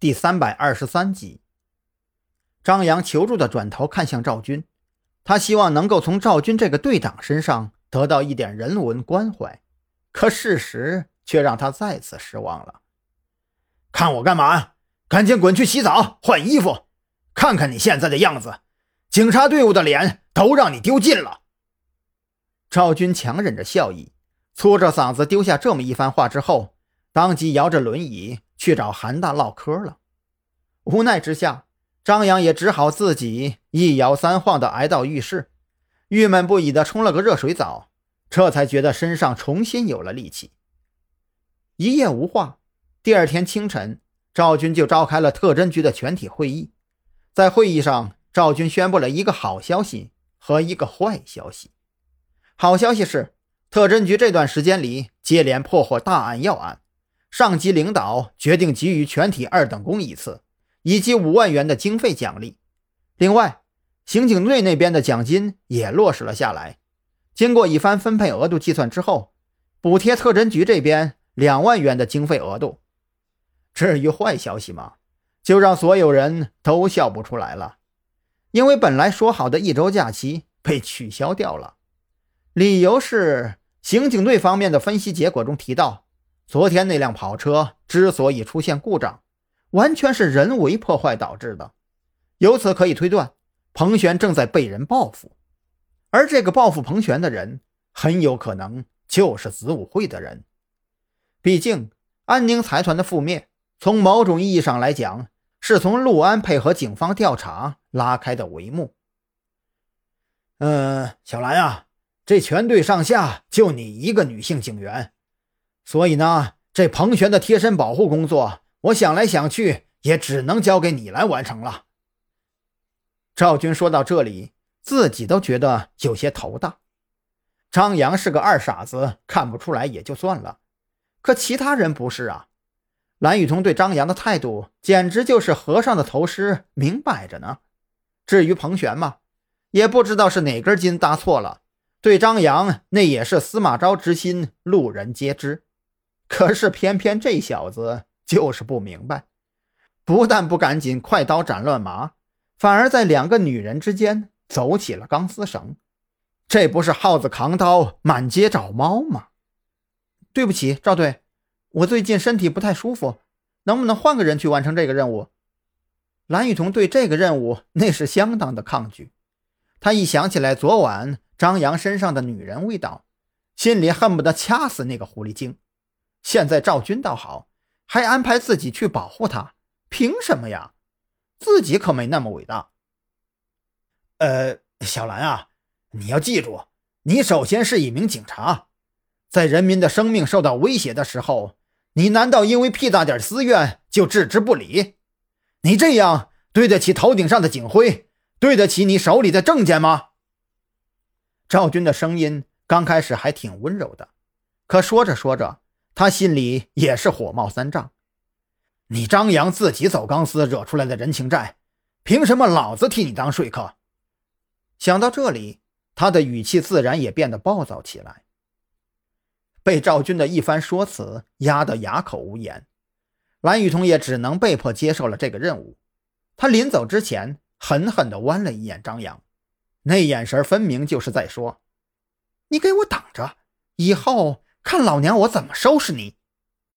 第三百二十三集。张扬求助的转头看向赵军，他希望能够从赵军这个队长身上得到一点人文关怀，可事实却让他再次失望了。看我干嘛？赶紧滚去洗澡换衣服！看看你现在的样子，警察队伍的脸都让你丢尽了。赵军强忍着笑意，粗着嗓子丢下这么一番话之后，当即摇着轮椅去找韩大唠嗑了。无奈之下。张扬也只好自己一摇三晃地挨到浴室，郁闷不已地冲了个热水澡，这才觉得身上重新有了力气。一夜无话，第二天清晨，赵军就召开了特侦局的全体会议。在会议上，赵军宣布了一个好消息和一个坏消息。好消息是，特侦局这段时间里接连破获大案要案，上级领导决定给予全体二等功一次。以及五万元的经费奖励，另外，刑警队那边的奖金也落实了下来。经过一番分配额度计算之后，补贴特侦局这边两万元的经费额度。至于坏消息嘛，就让所有人都笑不出来了，因为本来说好的一周假期被取消掉了，理由是刑警队方面的分析结果中提到，昨天那辆跑车之所以出现故障。完全是人为破坏导致的，由此可以推断，彭璇正在被人报复，而这个报复彭璇的人，很有可能就是子午会的人。毕竟，安宁财团的覆灭，从某种意义上来讲，是从陆安配合警方调查拉开的帷幕。嗯，小兰啊，这全队上下就你一个女性警员，所以呢，这彭璇的贴身保护工作。我想来想去，也只能交给你来完成了。赵军说到这里，自己都觉得有些头大。张扬是个二傻子，看不出来也就算了，可其他人不是啊。蓝雨桐对张扬的态度，简直就是和尚的头虱，明摆着呢。至于彭璇嘛，也不知道是哪根筋搭错了，对张扬那也是司马昭之心，路人皆知。可是偏偏这小子。就是不明白，不但不赶紧快刀斩乱麻，反而在两个女人之间走起了钢丝绳，这不是耗子扛刀满街找猫吗？对不起，赵队，我最近身体不太舒服，能不能换个人去完成这个任务？蓝雨桐对这个任务那是相当的抗拒，他一想起来昨晚张扬身上的女人味道，心里恨不得掐死那个狐狸精。现在赵军倒好。还安排自己去保护他，凭什么呀？自己可没那么伟大。呃，小兰啊，你要记住，你首先是一名警察，在人民的生命受到威胁的时候，你难道因为屁大点私怨就置之不理？你这样对得起头顶上的警徽，对得起你手里的证件吗？赵军的声音刚开始还挺温柔的，可说着说着。他心里也是火冒三丈，你张扬自己走钢丝惹出来的人情债，凭什么老子替你当说客？想到这里，他的语气自然也变得暴躁起来。被赵军的一番说辞压得哑口无言，蓝雨桐也只能被迫接受了这个任务。他临走之前，狠狠地剜了一眼张扬，那眼神分明就是在说：“你给我等着，以后。”看老娘我怎么收拾你！